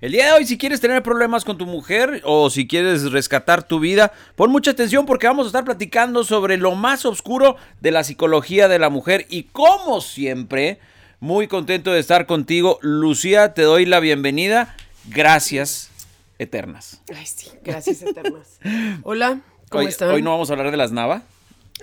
El día de hoy, si quieres tener problemas con tu mujer o si quieres rescatar tu vida, pon mucha atención porque vamos a estar platicando sobre lo más oscuro de la psicología de la mujer y como siempre, muy contento de estar contigo. Lucía, te doy la bienvenida. Gracias eternas. Ay, sí, gracias eternas. Hola, ¿cómo hoy, están? Hoy no vamos a hablar de las Nava.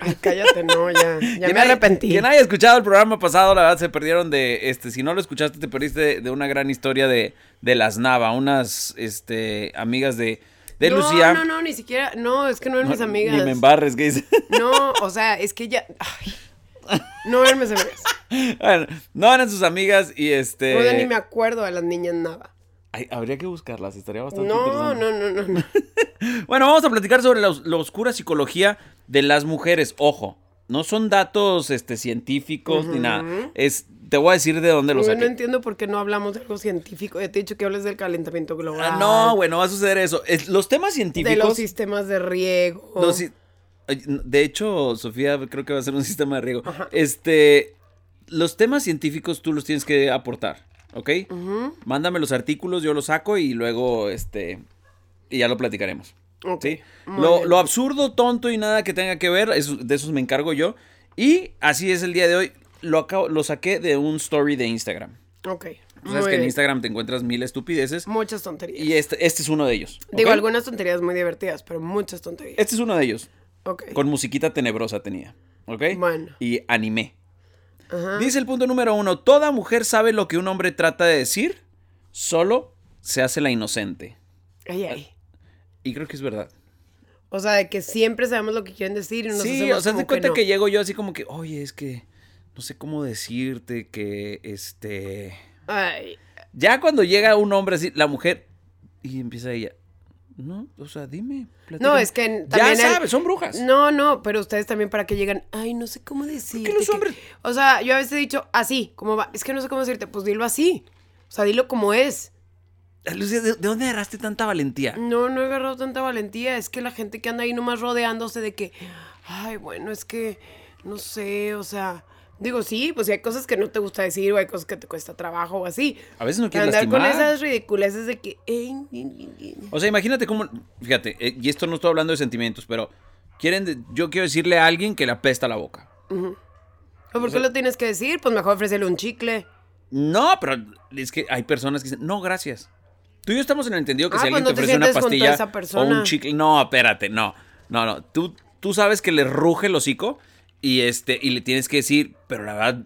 Ay, cállate, no, ya, ya me arrepentí. Que nadie ha escuchado el programa pasado, la verdad se perdieron de, este, si no lo escuchaste, te perdiste de, de una gran historia de, de las Nava, unas, este, amigas de, de no, Lucía. No, no, ni siquiera, no, es que no eran mis amigas. Ni me embarres, que dice. No, o sea, es que ya, ay, no eran mis amigas. Bueno, no eran sus amigas y este. No, ya ni me acuerdo de las niñas nada. Ay, habría que buscarlas, estaría bastante No, interesante. no, no, no, no. Bueno, vamos a platicar sobre la, os- la oscura psicología de las mujeres. Ojo, no son datos este, científicos ni nada. Es, te voy a decir de dónde los Yo saqué. no entiendo por qué no hablamos de algo científico. Ya te he dicho que hables del calentamiento global. Ah, no, güey, no va a suceder eso. Es- los temas De los científicos. sistemas de riego. los de hecho, Sofía creo que va a ser un sistema de riego. Este, los temas científicos tú los tienes que aportar, ¿ok? Mándame los artículos, yo los saco y luego, este, y ya lo platicaremos. Ok, ¿sí? muy Lo, absurdo, tonto y nada que tenga que ver, eso- de esos me encargo yo. Y así es el día de hoy. Lo, acabo- lo saqué de un story de Instagram. Ok. Sabes que en. Instagram te encuentras mil estupideces. Muchas tonterías. Y este, este es uno de ellos. Digo, algunas tonterías muy divertidas, pero muchas tonterías. Este es uno de ellos. Ok. Con musiquita tenebrosa tenía. ¿Ok? Bueno. Y animé. Ajá. Dice el punto número uno. Toda mujer sabe lo que un hombre trata de decir. Solo se hace la inocente. Ay, ay. Y creo que es verdad. O sea, de que siempre sabemos lo que quieren decir y nos sí, hacemos o sea, te cuenta no. que, llego yo así como que, oye, es que no sé cómo decirte que este. Ay, Ya cuando llega un hombre así, la mujer, y empieza ella. No, o sea, dime. no, platícame". es que Ya también... el- sabes, son brujas. No, no, pero ustedes también para que llegan, ay, no sé cómo decirte. los que-". hombres- O sea, yo a veces he dicho así, como va, es que no sé cómo decirte, pues dilo así. O sea, dilo como es. Lucía, ¿de, de dónde agarraste tanta valentía? No, no he agarrado tanta valentía. Es que la gente que anda ahí nomás rodeándose de que, ay, bueno, es que, no sé, o sea, digo, sí, pues si hay cosas que no te gusta decir o hay cosas que te cuesta trabajo o así. A veces no quieres andar con esas ridiculeces de que. O sea, imagínate cómo. Fíjate, eh, y esto no estoy hablando de sentimientos, pero. Quieren. de- yo quiero decirle a alguien que le apesta la boca. ¿O por qué lo tienes que decir? Pues mejor ofrecerle un chicle. No, pero es que hay personas que dicen, no, gracias. Tú y yo estamos en el entendido que Ah, si pues alguien no te te ofrece una sientes junto a pastilla esa o persona. un chicle. No, espérate, no. No, no. Tú, tú sabes que le ruge el hocico y este, y le tienes que decir, pero la verdad,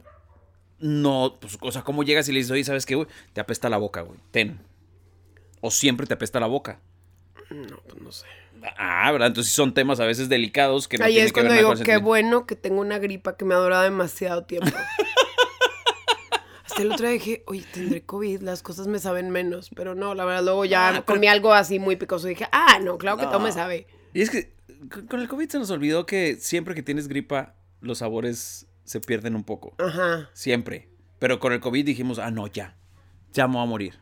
no, pues, o sea, ¿cómo llegas y le dices, oye, ¿sabes qué, güey? Te apesta la boca, güey. Ten. O siempre te apesta la boca. No, pues no sé. Ah, ¿verdad? Entonces son temas a veces delicados que no Ahí tienen es que ver cuando digo, qué bueno que tengo una gripa que me ha durado demasiado tiempo. Hasta el otro día dije, oye, tendré COVID, las cosas me saben menos. Pero no, la verdad, luego ya Ah, pero- comí algo así muy picoso y dije, ah, no, claro que todo me No. sabe. Y es que con el COVID se nos olvidó que siempre que tienes gripa, los sabores se pierden un poco. Ajá. Siempre. Pero con el COVID dijimos, ah, no, ya. Ya me voy a morir.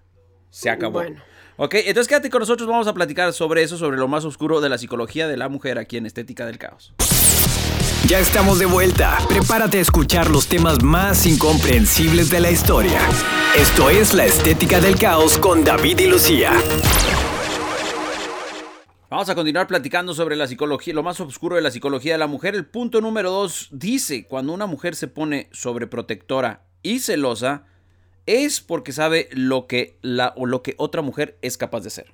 Se acabó. Bueno. Ok, entonces quédate con nosotros, vamos a platicar sobre eso, sobre lo más oscuro de la psicología de la mujer aquí en Estética del Caos. Ya estamos de vuelta. Prepárate a escuchar los temas más incomprensibles de la historia. Esto es La Estética del Caos con David y Lucía. Vamos a continuar platicando sobre la psicología, lo más oscuro de la psicología de la mujer. El punto número dos dice, cuando una mujer se pone sobreprotectora y celosa, es porque sabe lo que, la, o lo que otra mujer es capaz de ser.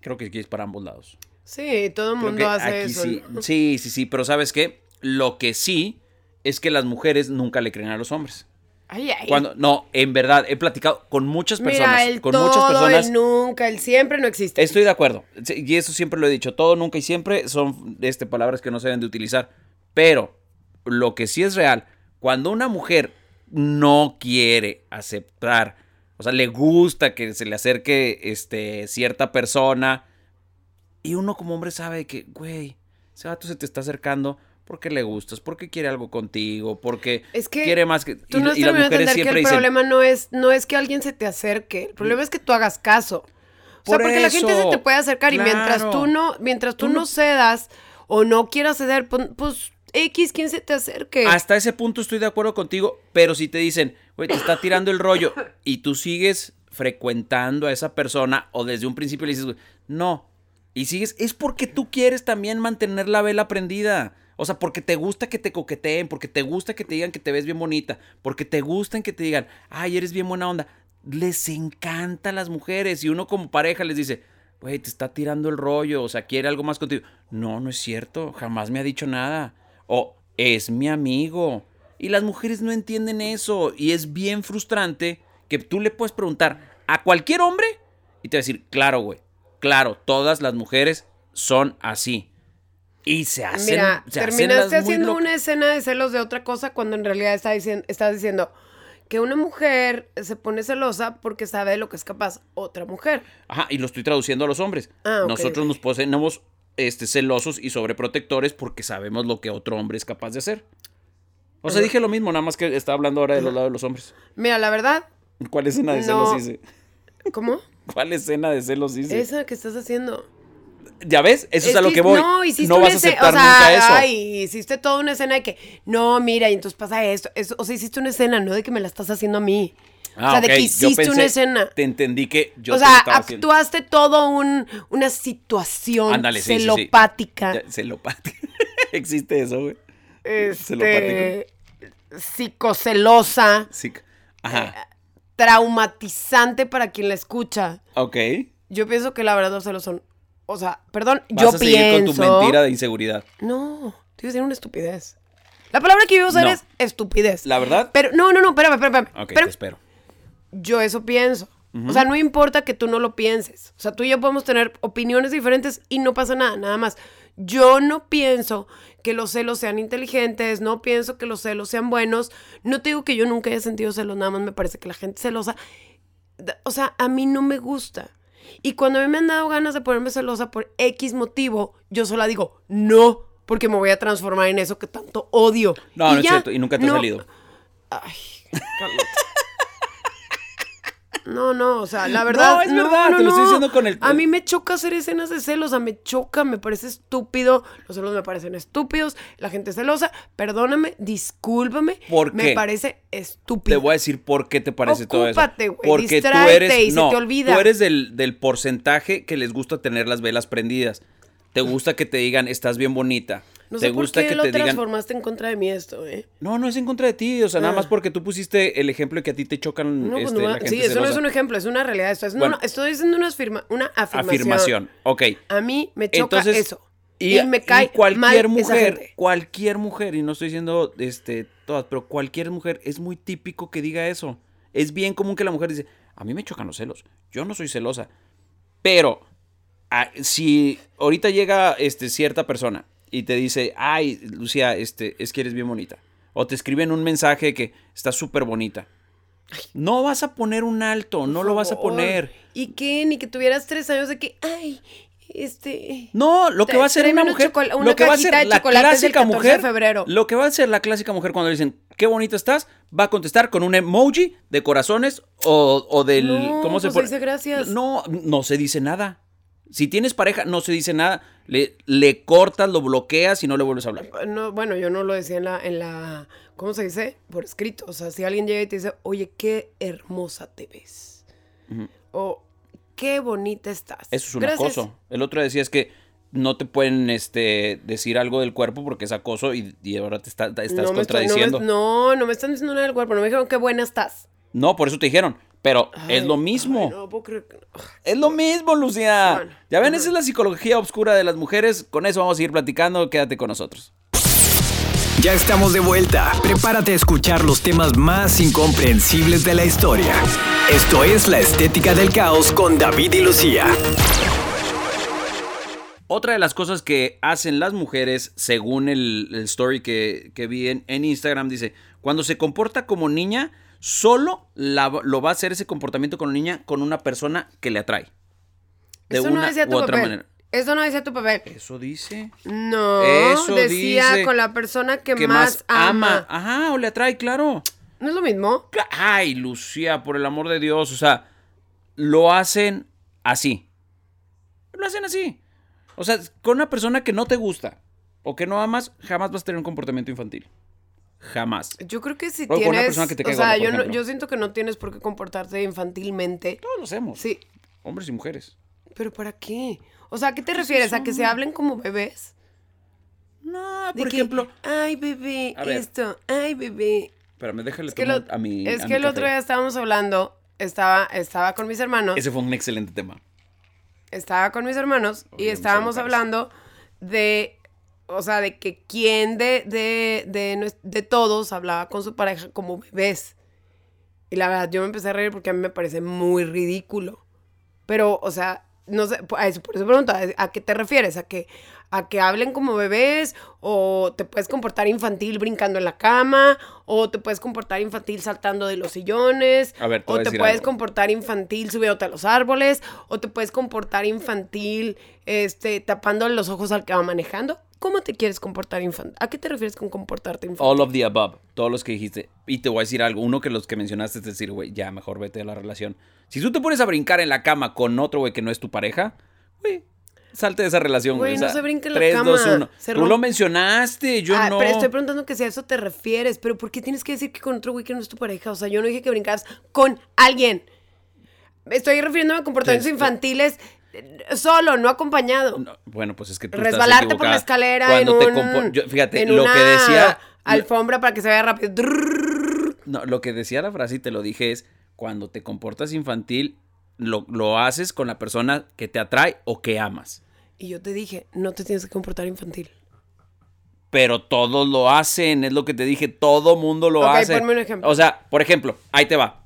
Creo que aquí es para ambos lados. Sí, todo el mundo hace aquí eso. sí, ¿no? sí, sí, sí, pero ¿sabes qué? Lo que sí es que las mujeres nunca le creen a los hombres. Ay, ay. Cuando, no, en verdad, he platicado con muchas personas. Mira, el con todo, muchas personas. el nunca, el siempre no existe. Estoy de acuerdo. Y eso siempre lo he dicho. Todo, nunca y siempre son este, palabras que no se deben de utilizar. Pero lo que sí es real, cuando una mujer no quiere aceptar, o sea, le gusta que se le acerque este, cierta persona. Y uno como hombre sabe que, güey, ese vato se te está acercando porque le gustas, porque quiere algo contigo, porque Es que quiere más que... Tú no y, las mujeres entender que siempre el dicen, problema no es, no es que alguien se te acerque, el problema es que tú hagas caso. O sea, Por porque la gente se te puede acercar y mientras tú no, mientras tú, Tú no, no- cedas o no quieras ceder, pues, pues, X, ¿quién se te acerque? Hasta ese punto estoy de acuerdo contigo, pero si te dicen, güey, te está tirando el rollo y tú sigues frecuentando a esa persona o desde un principio le dices, güey, no, y sigues, es porque tú quieres también mantener la vela prendida. O sea, porque te gusta que te coqueteen, porque te gusta que te digan que te ves bien bonita, porque te gustan que te digan, ay, eres bien buena onda. Les encanta a las mujeres y uno como pareja les dice, güey, te está tirando el rollo, o sea, quiere algo más contigo. No, no es cierto, jamás me ha dicho nada. O es mi amigo. Y las mujeres no entienden eso y es bien frustrante que tú le puedes preguntar a cualquier hombre y te va a decir, claro, güey, claro, todas las mujeres son así. Y se hacen, Mira, se terminaste haciendo una escena de celos de otra cosa cuando en realidad está diciendo, estás diciendo que una mujer se pone celosa porque sabe de lo que es capaz otra mujer. Ajá, y lo estoy traduciendo a los hombres. Ah, Nosotros nos ponemos este, celosos y sobreprotectores porque sabemos lo que otro hombre es capaz de hacer. O sea, Ajá. dije lo mismo, nada más que estaba hablando ahora de los lados de los hombres. Mira, la verdad, ¿Cuál escena de No. celos hice? ¿cómo? ¿Cuál escena de celos hice? Esa que estás haciendo. ¿Ya ves? Eso es, a lo que voy. No, hiciste no vas a aceptar o sea, nunca eso. Ay, hiciste toda una escena de que, no, mira, y entonces pasa esto. eso o sea, hiciste una escena, no de que me la estás haciendo a mí. Ah, o sea, de que yo hiciste una escena. Te entendí que yo o te lo sea, estaba haciendo. actuaste todo un, una situación Ándale, sí, sí, sí. celopática. Celopática. Existe eso, güey. este, celopática. psicocelosa. Ajá. traumatizante para quien la escucha. Ok. Yo pienso que la verdad los celos son, o sea, perdón, Vas yo a pienso. con tu mentira de inseguridad. No, te iba a decir una estupidez. La palabra que yo iba a usar No. es estupidez. ¿La verdad? Pero, no, no, no, espérame, espérame. espérame. Ok, Pero te espero. yo eso pienso. O sea, no importa que tú no lo pienses. O sea, tú y yo podemos tener opiniones diferentes y no pasa nada, nada más. Yo no pienso que los celos sean inteligentes, no pienso que los celos sean buenos. No te digo que yo nunca haya sentido celos, nada más me parece que la gente celosa, o sea, a mí no me gusta. Y cuando a mí me han dado ganas de ponerme celosa por X motivo, yo sola digo, no, porque me voy a transformar en eso que tanto odio. No, no es cierto. Y nunca te ha no- salido. Ay. No, no, o sea, la verdad. No, es verdad, te lo estoy diciendo con el- A mí me choca hacer escenas de celos, o sea, me choca, me parece estúpido. Los celos me parecen estúpidos, la gente celosa. Perdóname, discúlpame. ¿Por Me qué? parece estúpido. Te voy a decir por qué te parece todo eso. Güey, Porque tú eres, y se no, te olvida. tú eres del, del porcentaje que les gusta tener las velas prendidas. Te gusta que te digan, estás bien bonita. No te sé por gusta qué que lo te digan, transformaste en contra de mí esto, ¿eh? no, no es en contra de ti, o sea, nada Ah. más porque tú pusiste el ejemplo de que a ti te chocan No, pues este, no, la gente sí, eso no es un ejemplo, es una realidad. Esto es, no, Bueno. no, estoy diciendo una, afirma, una afirmación. afirmación. Ok. A mí me choca Entonces, eso. Y, Y, me cae y cualquier mal mujer, cualquier mujer, y no estoy diciendo este, todas, pero cualquier mujer es muy típico que diga eso. Es bien común que la mujer dice, a mí me chocan los celos, yo no soy celosa. Pero si ahorita llega este, cierta persona y te dice, ay, Lucía, este, es que eres bien bonita. O te escriben un mensaje que estás súper bonita. No vas a poner un alto, no lo vas a poner. ¿Y qué? Ni que tuvieras tres años de que, ay, este... No, lo que va a hacer una mujer, una lo que va a hacer la clásica 14 de mujer, febrero. lo que va a hacer la clásica mujer cuando le dicen qué bonita estás, va a contestar con un emoji de corazones o, o del No, ¿cómo se pues pone? dice gracias. No, no se dice nada. Si tienes pareja, no se dice nada. Le, le cortas, lo bloqueas y no le vuelves a hablar. No, bueno, yo no lo decía en la, en la, ¿cómo se dice? Por escrito. O sea, si alguien llega y te dice, oye, qué hermosa te ves. O qué bonita estás. Eso es un Gracias. acoso. El otro decía es que no te pueden este, decir algo del cuerpo porque es acoso y, y ahora te, está- te estás no estoy- contradiciendo. no, me, no, no me están diciendo nada del cuerpo. No me dijeron qué buena estás. No, por eso te dijeron. Pero es lo mismo. ay, no puedo creer que- Es lo mismo, Lucía. Bueno, ya ven, esa es la psicología oscura de las mujeres. Con eso vamos a seguir platicando. Quédate con nosotros. Ya estamos de vuelta. Prepárate a escuchar los temas más incomprensibles de la historia. Esto es La Estética del Caos con David y Lucía. Otra de las cosas que hacen las mujeres, según el, el story que, que vi en, en Instagram, dice, Cuando se comporta como niña, solo la- lo va a hacer ese comportamiento con niña con una persona que le atrae. De Eso una no decía u tu otra papel. manera. Eso no decía tu papel. Eso dice. No, Eso decía dice con la persona que, que más, ama. Ajá, o le atrae, claro. ¿No es lo mismo? Ay, Lucía, por el amor de Dios. O sea, lo hacen así. Lo hacen así. O sea, con una persona que no te gusta o que no amas, jamás vas a tener un comportamiento infantil. Jamás. Yo creo que si con una tienes... persona que te o sea, gorda, yo, no- yo siento que no tienes por qué comportarte infantilmente. Todos lo hacemos. Sí, Hombres y mujeres. pero ¿para qué? O sea, ¿a qué te refieres? ¿A que se hablen como bebés? No, por que, ejemplo. Ay, bebé, esto. Ay, bebé. Espérame, déjale Es que, lo- a mi. es a que mi el otro día estábamos hablando, estaba, estaba con mis hermanos, Ese fue un excelente tema. estaba con mis hermanos y estábamos hablando de, o sea, de que quién de, de, de, de todos hablaba con su pareja como bebés. Y la verdad, yo me empecé a reír porque a mí me parece muy ridículo. Pero, o sea, no sé, a eso, por eso pregunto, ¿a qué te refieres? ¿A que, ¿A que hablen como bebés? ¿O te puedes comportar infantil brincando en la cama? ¿O te puedes comportar infantil saltando de los sillones? A ver, te ¿O te puedes algo. comportar infantil subiéndote a los árboles? ¿O te puedes comportar infantil este, tapando los ojos al que va manejando? ¿Cómo te quieres comportar infantil? ¿A qué te refieres con comportarte infantil? All of the above. Todos los que dijiste. Y te voy a decir algo. Uno que los que mencionaste es decir, güey, ya mejor vete de la relación. Si tú te pones a brincar en la cama con otro güey que no es tu pareja, güey, salte de esa relación, güey. No se brinca en la cama. Se Tú lo mencionaste, yo Ah, no. Pero estoy preguntando que si a eso te refieres. Pero ¿por qué tienes que decir que con otro güey que no es tu pareja? O sea, yo no dije que brincaras con alguien. Estoy refiriéndome a comportamientos infantiles solo, no acompañado. No, bueno, pues es que tú Resbalarte estás por la escalera Cuando en te un, compo- yo- fíjate, en lo que una decía... alfombra para que se vea rápido. No, lo que decía la frase y te lo dije es, cuando te comportas infantil, lo, lo haces con la persona que te atrae o que amas. Y yo te dije, no te tienes que comportar infantil. Pero todos lo hacen, es lo que te dije, todo mundo lo Ok, hace. ponme un ejemplo. O sea, por ejemplo, ahí te va.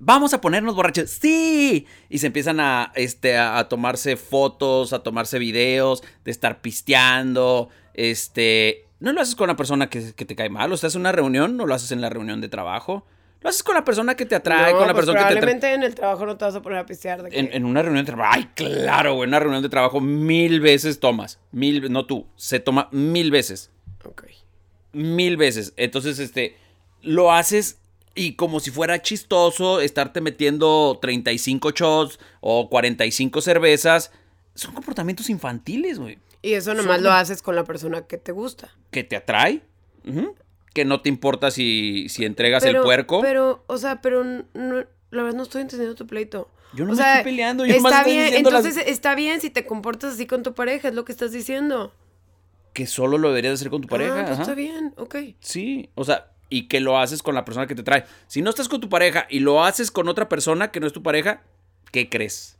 Vamos a ponernos borrachos. Sí. Y se empiezan a, este, a, a tomarse fotos, a tomarse videos, de estar pisteando. Este. No lo haces con la persona que, que te cae mal. O sea, es una reunión, no lo haces en la reunión de trabajo. Lo haces con la persona que te atrae, No, con la pues persona que te en el trabajo no te vas a poner a pistear. De que- En, en una reunión de trabajo. Ay, claro, güey. En una reunión de trabajo mil veces tomas. Mil, no tú. Se toma mil veces. Ok. Mil veces. Entonces, este, lo haces y como si fuera chistoso estarte metiendo 35 shots o 45 cervezas. Son comportamientos infantiles, güey. Y eso nomás lo haces con la persona que te gusta. Que te atrae. Que no te importa si, si entregas el puerco. Pero, o sea, pero no, la verdad no estoy entendiendo tu pleito. Yo no o me sea, estoy peleando, yo está estoy bien, las- entonces está bien si te comportas así con tu pareja, es lo que estás diciendo. Que solo lo deberías hacer con tu pareja. Ah, pues ajá. está bien, ok. Sí, o sea, y que lo haces con la persona que te trae. Si no estás con tu pareja y lo haces con otra persona que no es tu pareja, ¿qué crees?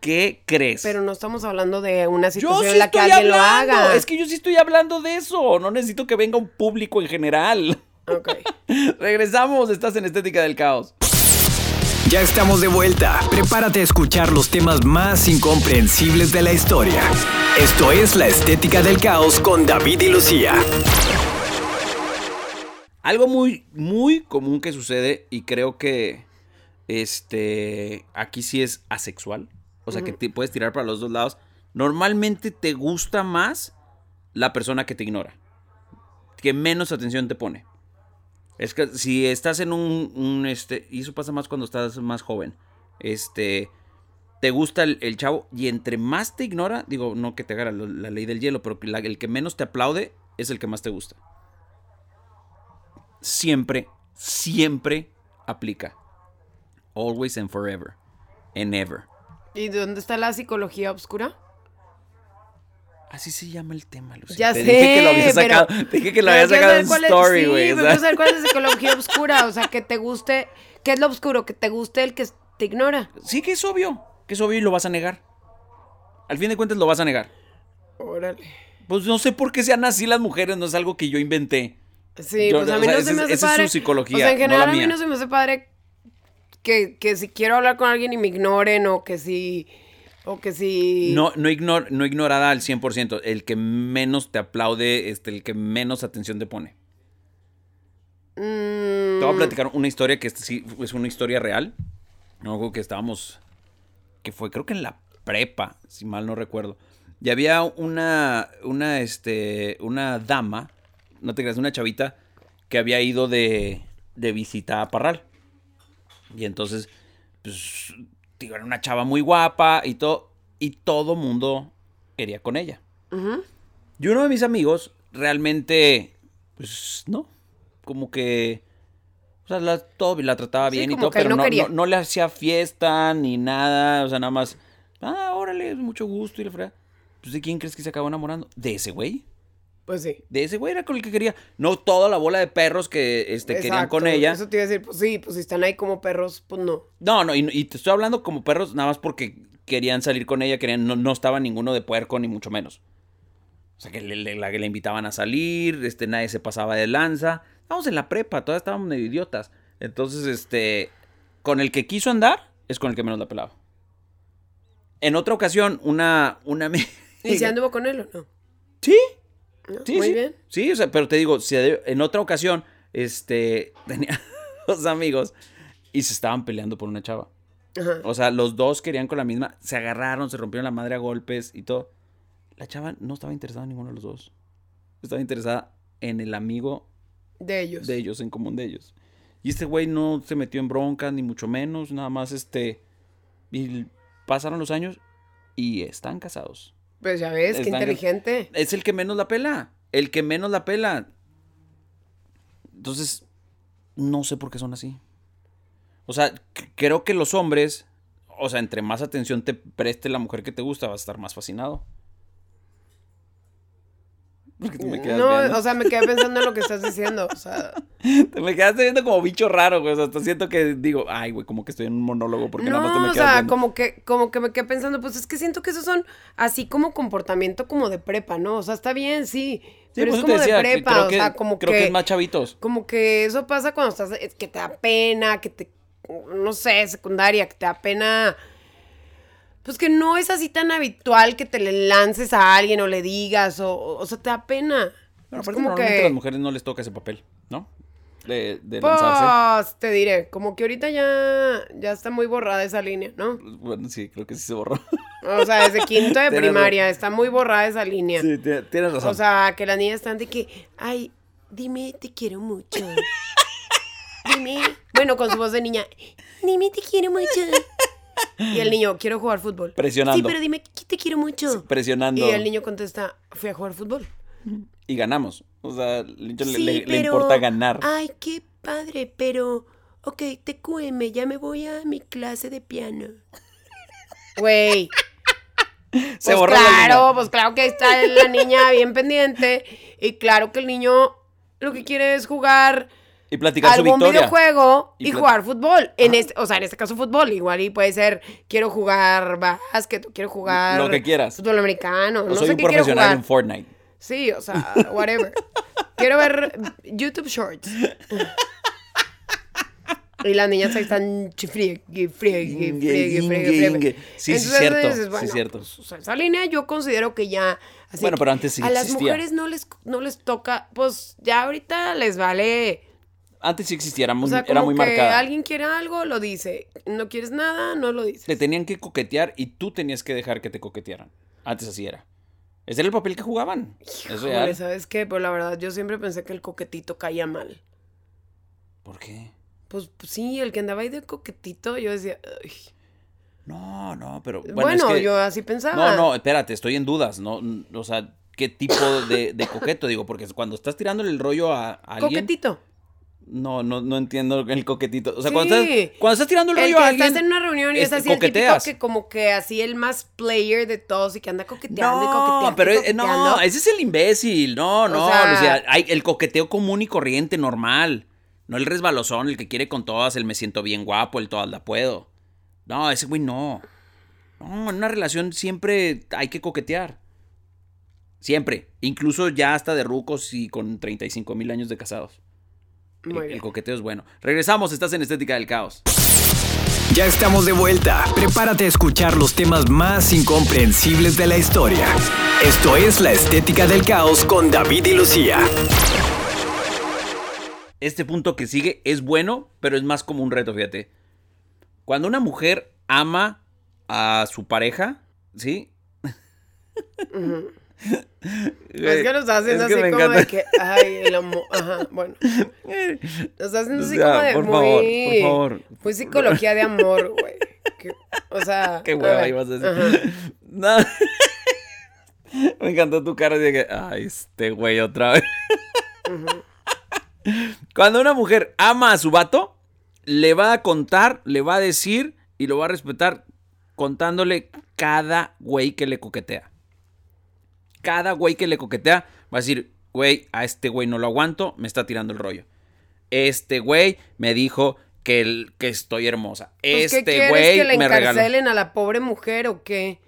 ¿Qué crees? Pero no estamos hablando de una situación sí en la que alguien hablando. lo haga. Es que yo sí estoy hablando de eso. No necesito que venga un público en general. Ok. Regresamos, estás en Estética del Caos. Ya estamos de vuelta. Prepárate a escuchar los temas más incomprensibles de la historia. Esto es La Estética del Caos con David y Lucía. Algo muy, muy común que sucede y creo que este aquí sí es asexual. O sea, que te puedes tirar para los dos lados. Normalmente te gusta más la persona que te ignora. Que menos atención te pone. Es que si estás en un, un, este, y eso pasa más cuando estás más joven. Este, te gusta el, el chavo y entre más te ignora, digo, no que te haga la, la ley del hielo, pero la- el que menos te aplaude es el que más te gusta siempre, siempre aplica. Always and forever. And ever. ¿Y dónde está la psicología oscura? Así se llama el tema, Lucía. Ya te sé, dije que lo había pero- sacado. te dije que lo había sacado en story, sí, güey. quiero saber cuál es la psicología oscura. O sea, que te guste. ¿Qué es lo oscuro? Que te guste el que te ignora. Sí, que es obvio. Que es obvio y lo vas a negar. Al fin de cuentas lo vas a negar. Órale. Pues no sé por qué sean así las mujeres, no es algo que yo inventé. Sí, Yo- pues a o mí sea, no se me es- hace esa es su padre. psicología, O sea, en no general a mí no se me hace padre que, que si quiero hablar con alguien y me ignoren o que si... O que si... No, no, ignor- no ignorada al 100%. El que menos te aplaude, este, el que menos atención te pone. Te voy a platicar una historia que este sí es una historia real. Algo que estábamos. Que fue, creo que en la prepa, si mal no recuerdo. Y había una. Una, este. Una dama. No te creas, una chavita. Que había ido de. De visita a Parral. Y entonces. Pues. Digo, era una chava muy guapa y todo. Y todo mundo quería con ella. Y uno de mis amigos realmente. Pues no. Como que. O sea, la, todo la trataba Sí, bien y todo, pero no no, le hacía fiesta ni nada. O sea, nada más. Ah, órale, mucho gusto y la fregada. Pues de quién crees que se acabó enamorando? De ese güey. Pues sí. De ese güey era con el que quería. No toda la bola de perros que este, querían con ella. Eso te iba a decir, pues sí, pues si están ahí como perros, pues no. No, no, y, y te estoy hablando como perros nada más porque querían salir con ella, querían, no, no estaba ninguno de puerco, ni mucho menos. O sea, que le, le- la que le invitaban a salir, este, nadie se pasaba de lanza. Estábamos en la prepa, todavía estábamos medio idiotas. Entonces, este, con el que quiso andar, es con el que menos la pelaba. En otra ocasión, una, una amiga- ¿Y si anduvo con él o no? Sí, ¿No? Sí, Muy sí. bien. Sí, o sea, pero te digo, si en otra ocasión, este, tenía dos amigos y se estaban peleando por una chava. Ajá. O sea, los dos querían con la misma, se agarraron, se rompieron la madre a golpes y todo. La chava no estaba interesada en ninguno de los dos. Estaba interesada en el amigo De ellos. de ellos, en común de ellos. Y este güey no se metió en bronca, ni mucho menos, nada más este... Y pasaron los años y están casados. Pues ya ves, qué inteligente. Es el que menos la pela. El que menos la pela. Entonces, no sé por qué son así. O sea, creo que los hombres, o sea, entre más atención te preste la mujer que te gusta, vas a estar más fascinado. Porque tú me quedas No, viendo. o sea, me quedé pensando en lo que estás diciendo. O sea, Te me quedaste viendo como bicho raro, güey. O sea, hasta siento que digo, ay, güey, como que estoy en un monólogo porque nada más te me no, o quedas sea, viendo. como que, como que me quedé pensando, pues es que siento que esos son así como comportamiento como de prepa, ¿no? O sea, está bien, sí. Sí, pero es como decía, de prepa, creo o que- sea, como creo que, que es más chavitos. Como que eso pasa cuando estás, es que te da pena, que te, no sé, secundaria, que te da pena. Pues que no es así tan habitual que te le lances a alguien o le digas, o, o sea, te da pena. Pero es aparte, normalmente a que, las mujeres no les toca ese papel, ¿no? De, de lanzarse. pues, te diré, como que ahorita ya, ya está muy borrada esa línea, ¿no? Bueno, sí, creo que sí se borró. O sea, desde quinto de primaria, está muy borrada esa línea. Sí, ti- tienes razón. O sea, que las niñas están de que, ay, dime, te quiero mucho. Dime, bueno, con su voz de niña, dime, te quiero mucho. Y el niño, quiero jugar fútbol. Presionando. Sí, pero dime, que te quiero mucho. presionando. Y el niño contesta, fui a jugar fútbol. Y ganamos. O sea, el niño le, Sí, le- le pero- importa ganar. Ay, qué padre, pero, ok, TQM, ya me voy a mi clase de piano. Güey. se pues borró claro, pues claro que está la niña bien pendiente. Y claro que el niño lo que quiere es jugar Y platicar su algún victoria. videojuego Y jugar fútbol. En este, o sea, en este caso fútbol. Igual y puede ser, quiero jugar básquet, quiero jugar Lo que quieras. fútbol americano. O no soy sé un qué profesional jugar. en Fortnite. Sí, o sea, whatever. quiero ver YouTube Shorts. Y las niñas ahí están friegue, friegue, friegue, friegue. Sí, sí, cierto, sí, cierto. pues, esa línea yo considero que ya... Bueno, pero antes sí A las mujeres no les, no les toca, pues ya ahorita les vale... Antes sí existía, era muy, O sea, era como muy que marcada. alguien quiere algo, lo dice. No quieres nada, no lo dices. Te tenían que coquetear y tú tenías que dejar que te coquetearan. Antes así era. Ese era el papel que jugaban. Es Híjole, real. ¿sabes qué? Pero la verdad, yo siempre pensé que el coquetito caía mal. ¿Por qué? Pues, pues, sí, el que andaba ahí de coquetito, yo decía... "Ay". No, no, pero. Bueno, Bueno, es que- yo así pensaba. No, no, espérate, estoy en dudas. No, o sea, ¿qué tipo de, de coqueto? Digo, porque cuando estás tirándole el rollo a, a alguien. Coquetito. No, no, no entiendo el coquetito. O sea, Sí. cuando, estás, cuando estás tirando el El rollo que a alguien. estás en una reunión y es así el típico coqueteas. que como que así el más player de todos y que anda coqueteando y coqueteando. No, y pero eh, coqueteando. no, ese es el imbécil. No, no, sea- Lucía. Hay el coqueteo común y corriente, normal. No el resbalosón, el que quiere con todas, el me siento bien guapo, el todas la puedo. No, ese güey no. No, en una relación siempre hay que coquetear. Siempre. Incluso ya hasta de rucos y con 35 mil años de casados. El, Muy el bien. coqueteo es bueno. Regresamos, estás en Estética del Caos. Ya estamos de vuelta. Prepárate a escuchar los temas más incomprensibles de la historia. Esto es La Estética del Caos con David y Lucía. este punto que sigue es bueno, pero es más como un reto, fíjate. Cuando una mujer ama a su pareja, ¿sí? Es que lo está haciendo Es así como de encanta. que, ay, el amor, ajá, bueno. Lo está haciendo O así sea, como de por muy, favor, por favor. muy psicología de amor, güey. O sea, Qué hueva ibas a decir. No. Me encantó tu cara de que, ay, este güey otra vez. Cuando una mujer ama a su vato, le va a contar, le va a decir y lo va a respetar contándole cada güey que le coquetea. Cada güey que le coquetea va a decir, güey, a este güey no lo aguanto, me está tirando el rollo. Este güey me dijo que, el- que estoy hermosa. Pues, ¿qué este quieres, güey que le me regaló. encarcelen a la pobre mujer o qué?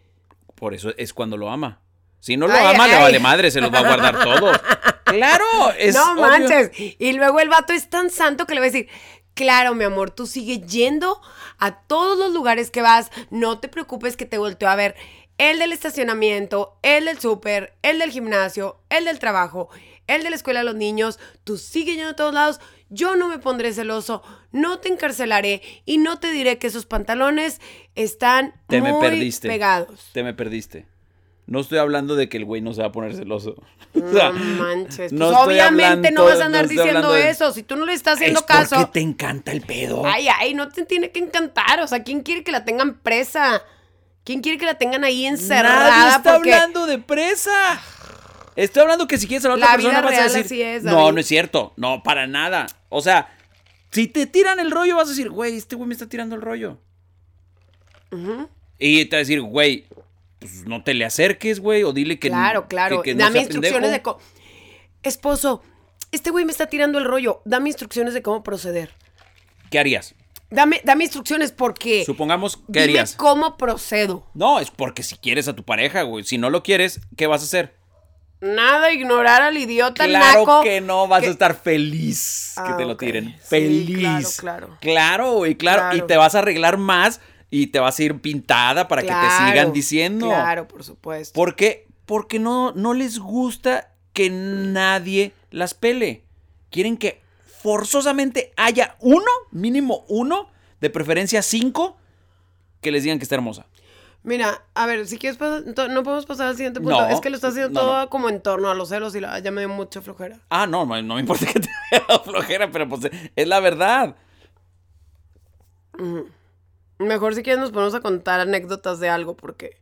Por eso es cuando lo ama. Si no lo Ay, ama, le ay. vale madre, se los va a guardar todos. Claro, es no obvio. manches. Y luego el vato es tan santo que le va a decir, claro, mi amor, tú sigue yendo a todos los lugares que vas, no te preocupes que te volteo a ver. El del estacionamiento, el del súper, el del gimnasio, el del trabajo, el de la escuela de los niños, tú sigue yendo a todos lados. Yo no me pondré celoso, no te encarcelaré y no te diré que esos pantalones están Te me muy perdiste. pegados. Te me perdiste. No estoy hablando de que el güey no se va a poner celoso. O No sea, manches. no pues estoy obviamente no hablando- vas a andar no diciendo de- eso. Si tú no le estás haciendo es caso. porque te encanta el pedo. Ay, ay, no te tiene que encantar. O sea, ¿quién quiere que la tengan presa? ¿Quién quiere que la tengan ahí encerrada? Nadie está Porque hablando de presa. Estoy hablando que si quieres a la otra La persona vida vas a decir. así es, no, no es cierto. No, para nada. O sea, si te tiran el rollo, vas a decir, güey, este güey me está tirando el rollo. Y te va a decir, güey, pues no te le acerques, güey, o dile que Claro, claro. que- que no Dame instrucciones de cómo. Esposo, este güey me está tirando el rollo. Dame instrucciones de cómo proceder. ¿Qué harías? Dame, dame instrucciones porque. Supongamos, ¿qué dime harías? cómo procedo. No, es porque si quieres a tu pareja, güey. Si no lo quieres, ¿qué vas a hacer? Nada, ignorar al idiota Claro naco. que no, vas que- a estar feliz que Ah, te lo ok. tiren. Sí, Feliz. claro, claro. Claro, güey, claro. Y te vas a arreglar más y te vas a ir pintada para que te sigan diciendo. Claro, por supuesto. ¿Por qué? Porque no, no les gusta que nadie las pele. Quieren que forzosamente haya uno, mínimo uno, de preferencia cinco, que les digan que está hermosa. Mira, a ver, si quieres pasar, no podemos pasar al siguiente punto. No, es que lo estás haciendo no, todo no. como en torno a los celos y la, ya me dio mucha flojera. Ah, no, no, me importa que te vea flojera, pero pues es la verdad. Mejor si quieres nos ponemos a contar anécdotas de algo porque...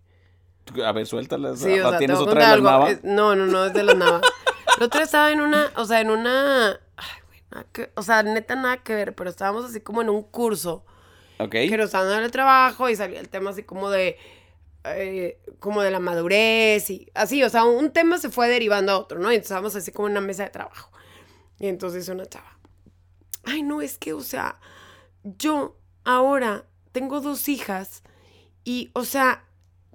A ver, suéltalas. Sí, o sea, te ¿Tienes voy a otra de la nava? Es- no, no, no, es de la nava. El otro día estaba en una, o sea, en una... ay, nada que- o sea, neta nada que ver, pero estábamos así como en un curso Ok. que nos estaban dando el trabajo y salía el tema así como de... eh, como de la madurez y así, o sea, un tema se fue derivando a otro, ¿no? Y entonces estábamos así como en una mesa de trabajo. Y entonces una chava, ay, no, es que, o sea, yo ahora tengo dos hijas y, o sea,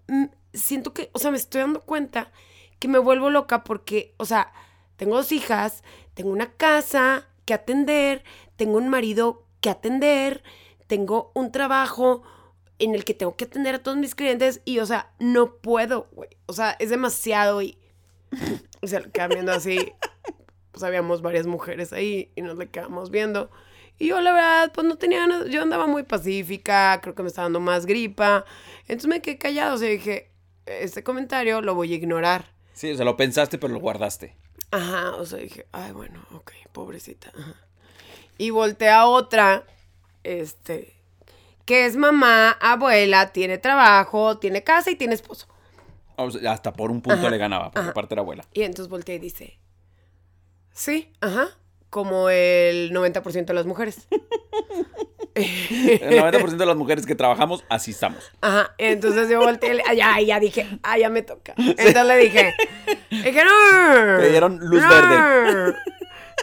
mm, siento que, o sea, me estoy dando cuenta que me vuelvo loca porque, o sea, tengo dos hijas, tengo una casa que atender, tengo un marido que atender, tengo un trabajo en el que tengo que atender a todos mis clientes y, o sea, no puedo, güey. O sea, es demasiado y, o sea, viendo así. Pues habíamos varias mujeres ahí y nos le quedamos viendo. Y yo, la verdad, pues no tenía ganas. Yo andaba muy pacífica, creo que me estaba dando más gripa. Entonces me quedé callado. O sea, dije, este comentario lo voy a ignorar. Sí, o sea, lo pensaste, pero lo guardaste. Ajá, o sea, dije, ay, bueno, ok, pobrecita. ajá. Y volteé a otra, este, que es mamá, abuela, tiene trabajo, tiene casa y tiene esposo. O sea, hasta por un punto le ganaba, por parte de la abuela. Y entonces volteé y dice, sí, ajá, como el 90% de las mujeres. El 90% de las mujeres que trabajamos, así estamos. Ajá, entonces yo volteé, ya, ya dije, ah, ya me toca. Entonces le dije, le dije, no. Te dieron luz no". verde.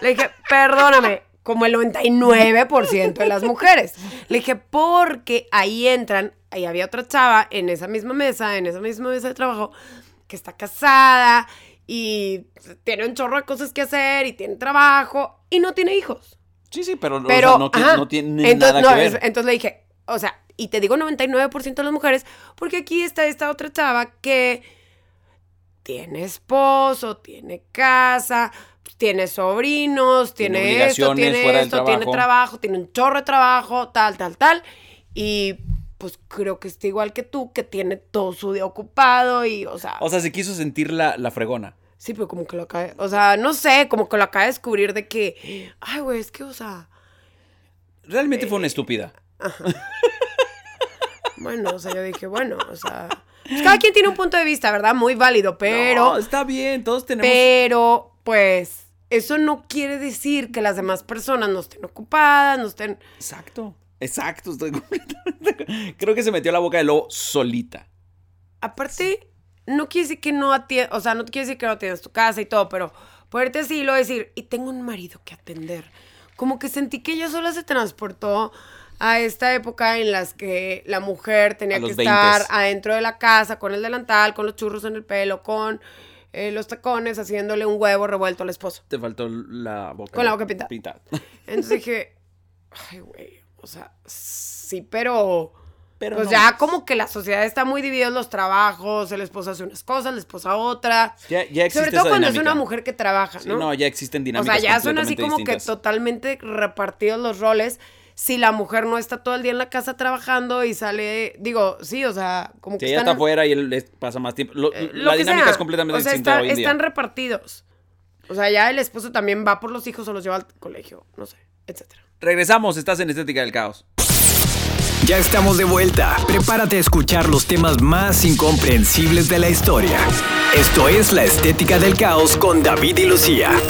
Le dije, perdóname, como el 99% de las mujeres. Le dije, porque ahí entran, ahí había otra chava en esa misma mesa, en esa misma mesa de trabajo, que está casada y tiene un chorro de cosas que hacer y tiene trabajo y no tiene hijos. Sí, sí, pero, o Pero, sea, no, ti- ajá. no tiene entonces, nada no, que ver. entonces le dije, o sea, y te digo 99% de las mujeres, porque aquí está esta otra chava que tiene esposo, tiene casa, tiene sobrinos, Tiene tiene, esto, tiene esto, tiene trabajo. trabajo, tiene un chorro de trabajo, tal, tal, tal. Y pues creo que está igual que tú, que tiene todo su día ocupado y, o sea, O sea, se quiso sentir la, la fregona. Sí, pero como que lo acaba, de- o sea, no sé, como que lo acaba de descubrir de que, ay, güey, es que, o sea, Realmente Eh, fue una estúpida. bueno, o sea, yo dije, bueno, o sea, pues cada quien tiene un punto de vista, ¿verdad? Muy válido, pero... No, está bien, todos tenemos. Pero, pues, eso no quiere decir que las demás personas no estén ocupadas, no estén... Exacto. Exacto, estoy completamente. Creo que se metió la boca de lobo solita. Aparte, no quiere decir que no atiendas, o sea, no quiere decir que no tu casa y todo, pero poderte así y luego decir, y tengo un marido que atender. Como que sentí que ella sola se transportó a esta época en las que la mujer tenía que estar 20s. adentro de la casa con el delantal, con los churros en el pelo, con eh, los tacones, haciéndole un huevo revuelto al esposo. Te faltó la boca. Con la boca pintada. Entonces dije, ay, güey, o sea, sí, pero... Pero pues no ya más. como que la sociedad está muy dividida en los trabajos, el esposo hace unas cosas, la esposa otra. Ya, ya existe Sobre todo esa cuando es una mujer que trabaja, Sí, ¿no? no, ya existen o dinámicas. sea, ya son así como que totalmente repartidos los roles. Si la mujer no está todo el día en la casa trabajando y sale, digo, sí, o sea, como que Si ella están está afuera y él les pasa más tiempo. Lo- eh, lo la que dinámica sea. es completamente o sea, distinta está- hoy en día. están repartidos. O sea, ya el esposo también va por los hijos o los lleva al colegio, no sé, etcétera. Regresamos, estás en Estética del Caos. Ya estamos de vuelta. Prepárate a escuchar los temas más incomprensibles de la historia. Esto es La Estética del Caos con David y Lucía.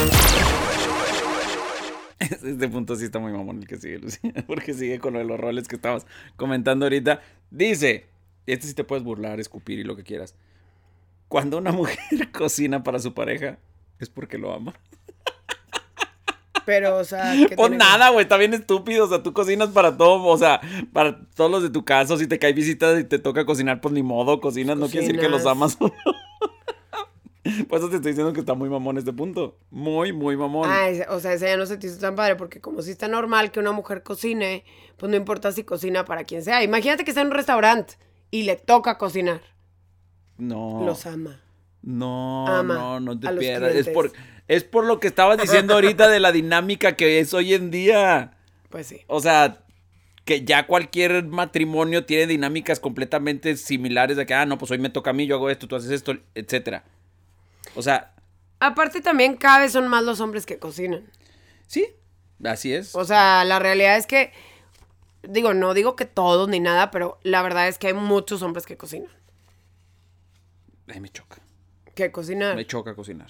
Este punto sí está muy mamón el que sigue, Lucía. Porque sigue con lo de los roles que estabas comentando ahorita. Dice, este sí te puedes burlar, escupir y lo que quieras. Cuando una mujer cocina para su pareja, es porque lo ama. Pero, o sea, ¿qué Pues nada, güey, está bien estúpido. O sea, tú cocinas para todo, o sea, para todos los de tu casa. Si te cae visita y te toca cocinar, pues ni modo, cocinas. No quiere decir que los amas. Por eso te estoy diciendo que está muy mamón este punto. Muy, muy mamón. Ah, o sea, ese ya no se te hizo tan padre, porque como si está normal que una mujer cocine, pues no importa si cocina para quien sea. Imagínate que está en un restaurante y le toca cocinar. no. Los ama. No, ama no, no te pierdas. Es por, es por lo que estabas diciendo ahorita de la dinámica que es hoy en día. Pues sí. O sea, que ya cualquier matrimonio tiene dinámicas completamente similares de que, ah, no, pues hoy me toca a mí, yo hago esto, tú haces esto, etcétera. O sea, Aparte también cada vez son más los hombres que cocinan. sí, así es. O sea, la realidad es que, digo, no digo que todos ni nada, pero la verdad es que hay muchos hombres que cocinan. Ay, me choca. Que cocinan. Me choca cocinar.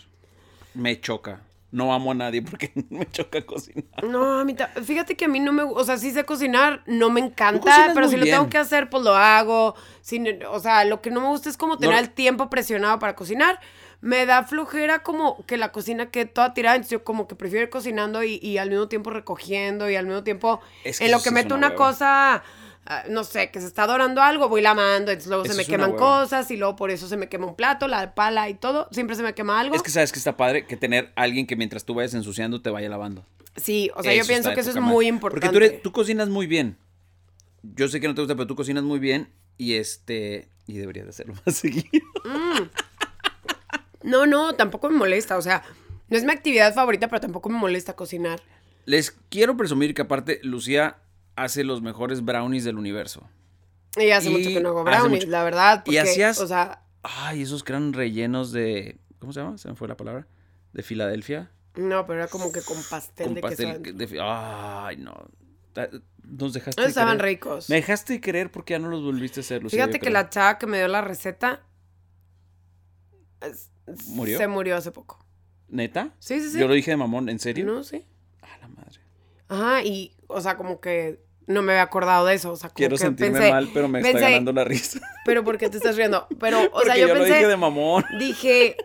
Me choca. No amo a nadie porque me choca cocinar. No, a mí, fíjate que a mí no me, o sea, sí sé cocinar, no me encanta, pero si lo tengo que hacer, pues lo hago. Sin- o sea, lo que no me gusta es como tener No. el tiempo presionado para cocinar. Me da flojera como que la cocina quede toda tirada, entonces yo como que prefiero ir cocinando y, y al mismo tiempo recogiendo y al mismo tiempo Es que en lo que meto una cosa, ah, no sé, que se está dorando algo, voy lavando, entonces luego Eso se me queman cosas y luego por eso se me quema un plato, la pala y todo, siempre se me quema algo. Es que sabes que está padre que tener alguien que mientras tú vayas ensuciando te vaya lavando. sí, o sea, yo pienso que eso es madre. muy importante. Porque tú, eres- tú cocinas muy bien. Yo sé que no te gusta, pero tú cocinas muy bien y este y deberías de hacerlo más seguido. No, no, tampoco me molesta. O sea, no es mi actividad favorita, pero tampoco me molesta cocinar. Les quiero presumir que aparte Lucía hace los mejores brownies del universo. Y hace Y mucho que no hago brownies, la verdad. Y hacías- O sea, Ay, esos que eran rellenos de ¿cómo se llama? Se me fue la palabra. De Filadelfia. no, pero era como que con pastel Con de pastel queso. de Ay, no. Nos dejaste No estaban ricos. Me dejaste de querer porque ya no los volviste a hacer, Lucía. Fíjate que la chava que me dio la receta ¿Murió? se murió hace poco. ¿Neta? Sí, sí, sí. Yo lo dije de mamón, ¿en serio? No, sí. A la madre. Ajá, y, o sea, como que no me había acordado de eso. O sea, como Quiero que sentirme pensé, mal, pero me está ganando la risa. Pero ¿por qué te estás riendo? Pero, o Porque sea, yo, yo, lo pensé, dije de mamón. dije,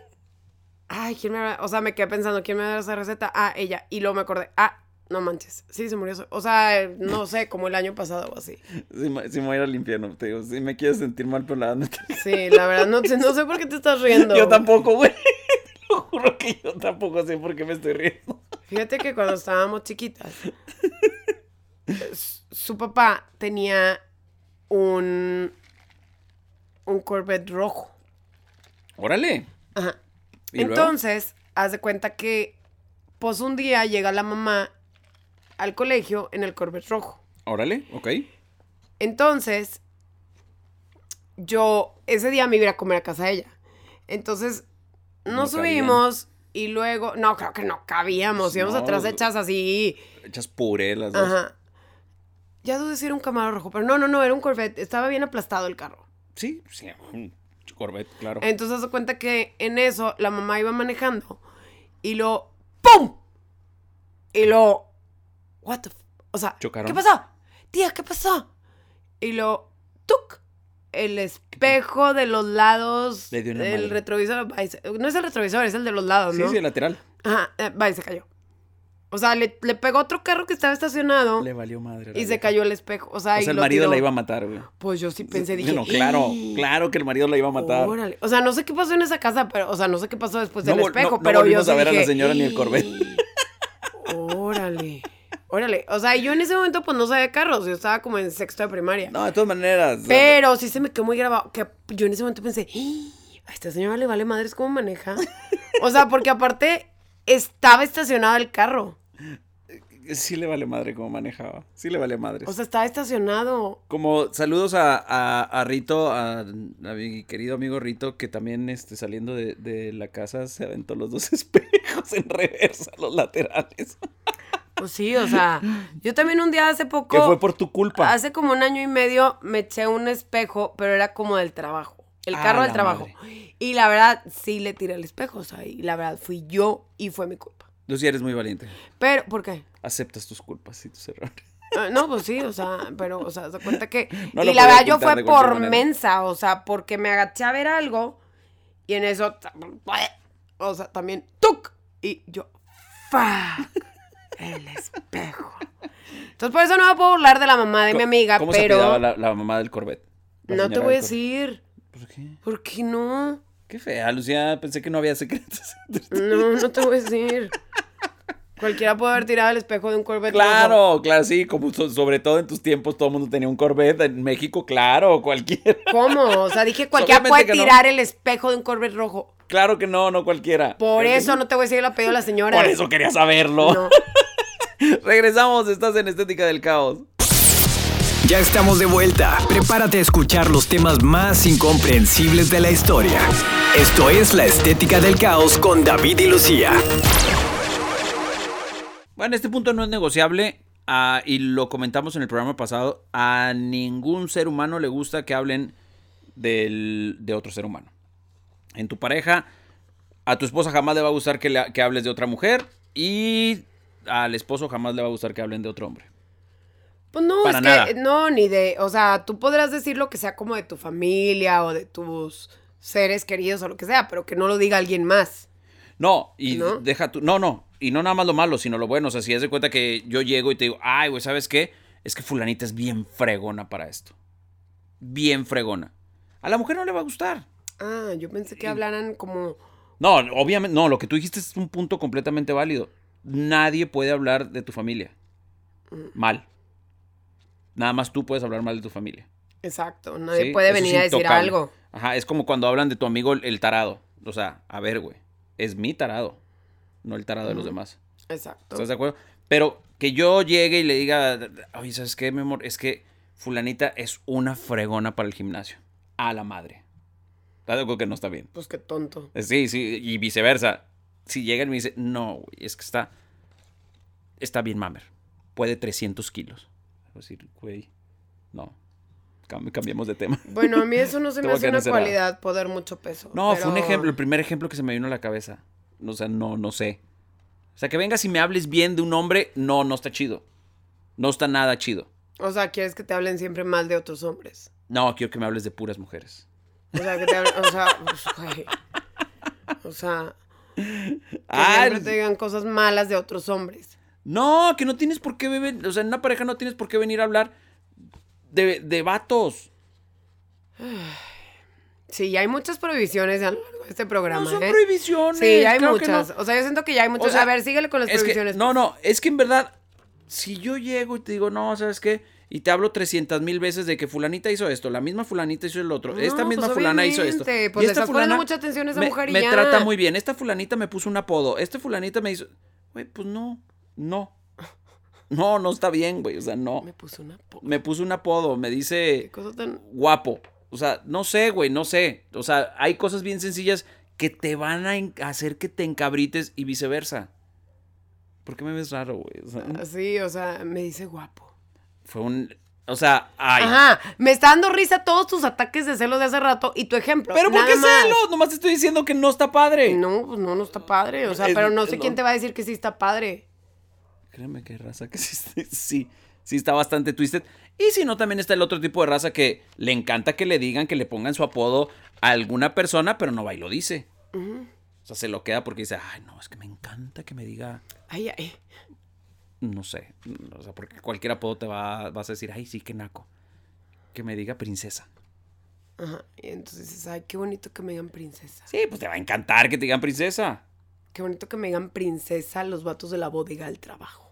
ay, ¿quién me va- O sea, me quedé pensando, ¿quién me va a dar esa receta? Ah, ella. Y luego me acordé, ah, no manches. Sí, se murió. O sea, no sé, como el año pasado o así. Si me, voy a ir al infierno, te digo, si me quieres sentir mal, pero la neta- Sí, la verdad, no, sé- no sé por qué te estás riendo. Yo tampoco, güey. Lo juro que yo tampoco sé por qué me estoy riendo. Fíjate que cuando estábamos chiquitas, su papá tenía un, un Corvette rojo. Órale. Ajá. Entonces, haz de cuenta que Pues un día llega la mamá al colegio en el Corvette rojo. Órale, ok. Entonces, yo ese día me iba a comer a casa de ella. Entonces, nos No cabían. subimos y luego, no, creo que no cabíamos, íbamos No, atrás hechas así. Echas puré las dos. Ajá. Ya dudé si era un Camaro rojo, pero no, no, no, era un Corvette. Estaba bien aplastado el carro. Sí, sí, un Corvette, claro. Entonces se cuenta que en eso la mamá iba manejando y lo ¡pum! Y lo what the f- o sea, ¿Chocaron? ¿qué pasó? Tía, ¿qué pasó? Y lo ¡tuc! El espejo de los lados Le dio una del retrovisor, no es el retrovisor, es el de los lados, sí, ¿no? sí, el lateral. Ajá, eh, va y se cayó. O sea, le, le pegó otro carro que estaba estacionado Le valió madre. y se cayó el espejo. O sea, O y sea, el lo marido tiró. la iba a matar, güey. Pues yo sí pensé, dije. Bueno, claro, claro que el marido la iba a matar. Órale. O sea, no sé qué pasó en esa casa, pero, o sea, no sé qué pasó después No del espejo, no- no pero yo sí a ver a la señora ni el Corvette. Órale. Órale. O sea, yo en ese momento pues no sabía carros, yo estaba como en sexto de primaria. No, de todas maneras. Pero sí se me quedó muy grabado que yo en ese momento pensé, "Ih, a esta señora le vale madres cómo maneja. O sea, porque aparte estaba estacionado el carro. Sí le vale madre cómo manejaba. Sí le vale madre. O sea, estaba estacionado. Como saludos a, a- a Rito, a, a mi querido amigo Rito, que también este, saliendo de, de la casa se aventó los dos espejos en reversa, los laterales. Pues sí, o sea, yo también un día hace poco. Que fue por tu culpa. Hace como un año y medio me eché un espejo, pero era como del trabajo. El carro del trabajo. madre. Y la verdad, sí le tiré el espejo, o sea, y la verdad fui yo y fue mi culpa. Tú sí eres muy valiente. Pero, ¿por qué? Aceptas tus culpas y tus errores. Ah, No, pues sí, o sea, pero, o sea, se cuenta que. No y la verdad, yo fue por manera. mensa, o sea, porque me agaché a ver algo y en eso. O sea, también. ¡Tuc! Y yo. ¡Fuck! El espejo. Entonces, por eso no me puedo burlar de la mamá de mi amiga, ¿Cómo se pero. apellidaba la, la mamá del Corvette? La No te voy a decir. ¿Por qué? ¿Por qué no? Qué fea, Lucía. Pensé que no había secretos. No, no te voy a decir. Cualquiera puede haber tirado el espejo de un Corvette. rojo. Claro, claro, sí, como so- sobre todo en tus tiempos todo el mundo tenía un Corvette, en México, claro, cualquiera. ¿Cómo? O sea, dije cualquiera Obviamente puede no. tirar el espejo de un Corvette rojo. Claro que no, no cualquiera. Por que eso no te voy a decir el apellido de la señora. Por eso quería saberlo. No. Regresamos, estás en Estética del Caos. Ya estamos de vuelta. Prepárate a escuchar los temas más incomprensibles de la historia. Esto es La Estética del Caos con David y Lucía. Bueno, este punto no es negociable ah, y lo comentamos en el programa pasado. A ningún ser humano le gusta que hablen del- de otro ser humano. En tu pareja, a tu esposa jamás le va a gustar que, le- que hables de otra mujer y al esposo jamás le va a gustar que hablen de otro hombre. Pues no, Para es nada. que no, ni de, o sea, tú podrás decir lo que sea como de tu familia o de tus seres queridos o lo que sea, pero que no lo diga alguien más. No, y ¿No? deja tu. No, no. Y no nada más lo malo, sino lo bueno. O sea, si es de cuenta que yo llego y te digo, ay, güey, ¿sabes qué? Es que Fulanita es bien fregona para esto. Bien fregona. A la mujer no le va a gustar. Ah, yo pensé que hablaran como, No, obviamente, no, lo que tú dijiste es un punto completamente válido. Nadie puede hablar de tu familia. Mal. Nada más tú puedes hablar mal de tu familia. exacto, nadie ¿sí? puede Eso venir a decir intocable. algo. Ajá, es como cuando hablan de tu amigo el, tarado. O sea, a ver, güey. Es mi tarado. No el tarado de los demás. Exacto. ¿Estás de acuerdo? Pero que yo llegue y le diga, oye, ¿sabes qué, mi amor? Es que fulanita es una fregona para el gimnasio. A la madre. ¿Estás de acuerdo que no está bien? Pues qué tonto. Eh, Sí, sí, y viceversa. Si llegan y me dicen, no, güey, es que está, está bien mamer. Puede 300 kilos. Decir, güey, no. Cam- cambiemos de tema. Bueno, a mí eso no se me hace una cualidad, poder mucho peso. No, fue un ejemplo, el primer ejemplo que se me vino a la cabeza. O sea, no, no sé. O sea, que vengas y me hables bien de un hombre, no, no está chido. No está nada chido. O sea, quieres que te hablen siempre mal de otros hombres. No, quiero que me hables de puras mujeres. O sea, que te hablen, o sea, pues, güey. O sea, que Ah, siempre te digan cosas malas de otros hombres. No, que no tienes por qué beber. O sea, en una pareja no tienes por qué venir a hablar de, de vatos. Sí, ya hay muchas prohibiciones a lo largo de este programa. No son ¿eh? prohibiciones. Sí, hay claro muchas. no. O sea, yo siento que ya hay muchas. O sea, a ver, síguele con las que, prohibiciones. no, no, es que en verdad, si yo llego y te digo, no, ¿sabes qué? Y te hablo 300 mil veces de que fulanita hizo esto, la misma fulanita hizo el otro, No, esta misma pues, fulana hizo esto. pues, y le estás poniendo mucha atención a esa me, mujer y me ya. trata muy bien, esta fulanita me puso un apodo, esta fulanita me hizo... güey, pues no, no. No, no está bien, güey, o sea, no. Me puso una po- Me puso un apodo, me Qué dice cosa tan. guapo. O sea, no sé, güey, no sé. O sea, hay cosas bien sencillas que te van a hacer que te encabrites y viceversa. ¿Por qué me ves raro, güey? O sea, Así, o sea, me dice guapo. fue un... O sea, ay. Ajá, me está dando risa todos tus ataques de celos de hace rato y tu ejemplo. ¿Pero por qué más. celos? Nomás te estoy diciendo que no está padre. No, pues no, no está padre. O sea, Es- pero no sé no. quién te va a decir que sí está padre. Créeme que hay raza que sí, sí, sí está bastante twisted. Y si no, también está el otro tipo de raza que le encanta que le digan, que le pongan su apodo a alguna persona, pero no va y lo dice. O sea, se lo queda porque dice, ay, no, es que me encanta que me diga, Ay, ay. no sé. O sea, porque cualquier apodo te va, vas a decir, ay, sí, qué naco. Que me diga princesa. Ajá. Y entonces dices, ay, qué bonito que me digan princesa. Sí, pues te va a encantar que te digan princesa. Qué bonito que me digan princesa los vatos de la bodega del trabajo.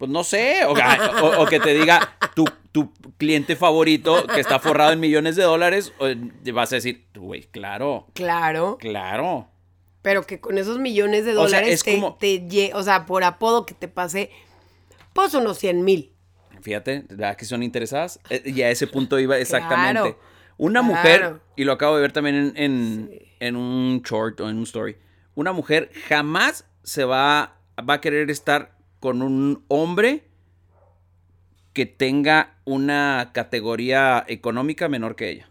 Pues no sé, o, o- o que te diga tu, tu cliente favorito que está forrado en millones de dólares, o, vas a decir, güey, claro, Claro. claro. Pero que con esos millones de O sea, dólares es te, como- te o sea, por apodo que te pase, pues unos 100 mil. Fíjate, ¿verdad que son interesadas? Eh, Y a ese punto iba exactamente. Claro, Una claro. mujer, y lo acabo de ver también en, en, en un short o en un story, una mujer jamás se va, va a querer estar con un hombre que tenga una categoría económica menor que ella.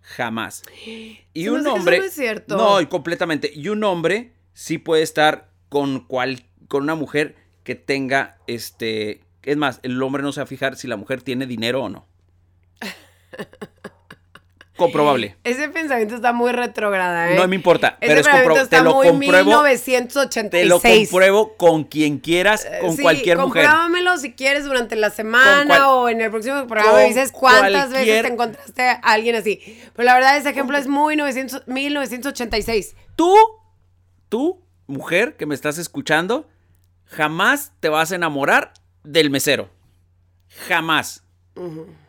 Jamás. Y Se un hombre. no es cierto. No, y completamente. Y un hombre sí puede estar con cual, con una mujer que tenga este. Es más, el hombre no se va a fijar si la mujer tiene dinero o no. Comprobable. Ese pensamiento está muy retrógrada, ¿eh? No me importa, Ese pero es pensamiento compro- está te lo muy compruebo. 1986. Te lo compruebo con quien quieras, con Eh, Sí, cualquier mujer. compruébamelo si quieres durante la semana Con cual- o en el próximo programa con me dices cuántas veces te encontraste a alguien así. Pero la verdad ese ejemplo es muy 900 1986. Tú, tú, mujer que me estás escuchando, jamás te vas a enamorar del mesero. Jamás.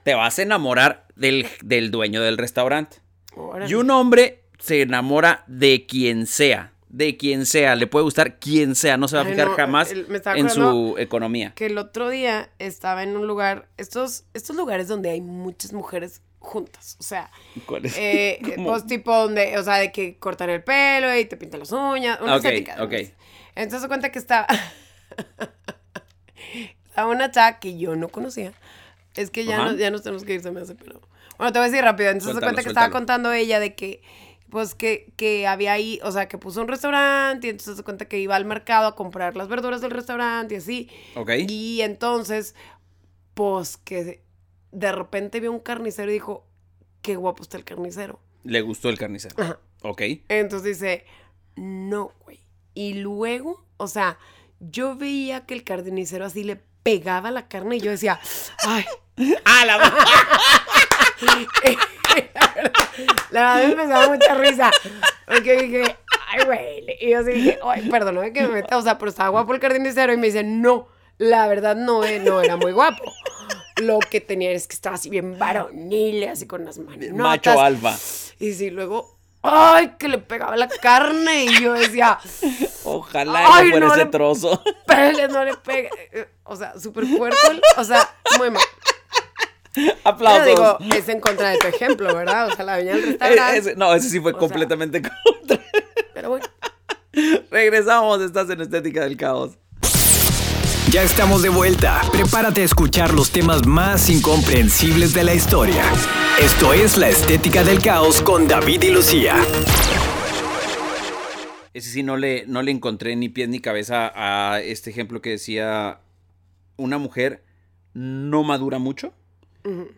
Te vas a enamorar del, del dueño del restaurante. Órale. Y un hombre se enamora de quien sea. De quien sea. Le puede gustar quien sea. No se va a Ay, fijar no, jamás el- en su economía. Que el otro día estaba en un lugar, estos, estos lugares donde hay muchas mujeres juntas, o sea, ¿Cuál es? eh, pues tipo donde, o sea, de que cortan el pelo y te pintan las uñas, una Ok, estética, ok. Entonces se cuenta que estaba, estaba una chava que yo no conocía, es que ya, no, ya nos tenemos que ir, se me hace, pero, bueno, te voy a decir rápido, entonces se cuenta que estaba contando ella de que, pues que, que había ahí, o sea, que puso un restaurante y entonces se cuenta que iba al mercado a comprar las verduras del restaurante y así. Ok. Y entonces, pues que de repente vio un carnicero y dijo, qué guapo está el carnicero. Le gustó el carnicero. Ajá. Ok. Entonces dice, no, güey. Y luego, o sea, yo veía que el carnicero así le pegaba la carne y yo decía, ay, ¡Ah, la va- la verdad me empezaba mucha risa. Porque dije, ay, güey. Y yo así dije, ay, perdóname que me meta. O sea, pero estaba guapo el carnicero. Y me dice, no, la verdad no, eh, no era muy guapo. Lo que tenía es que estaba así bien varonil, así con las manos. Macho alfa. Y sí, luego, ay, que le pegaba la carne. Y yo decía, Ojalá Ay, no fuera no ese le- trozo. pele, no le pegue. O sea, súper fuerte. O sea, muy mal. Aplausos. Pero digo, es en contra de tu ejemplo, ¿verdad? O sea, la veía en el Eh, restaurante. ese- no, ese sí fue O sea- completamente contra. Pero bueno. Regresamos, estás en Estética del Caos. Ya estamos de vuelta. Prepárate a escuchar los temas más incomprensibles de la historia. Esto es La Estética del Caos con David y Lucía. Ese sí no le, no le encontré ni pies ni cabeza a este ejemplo que decía una mujer no madura mucho.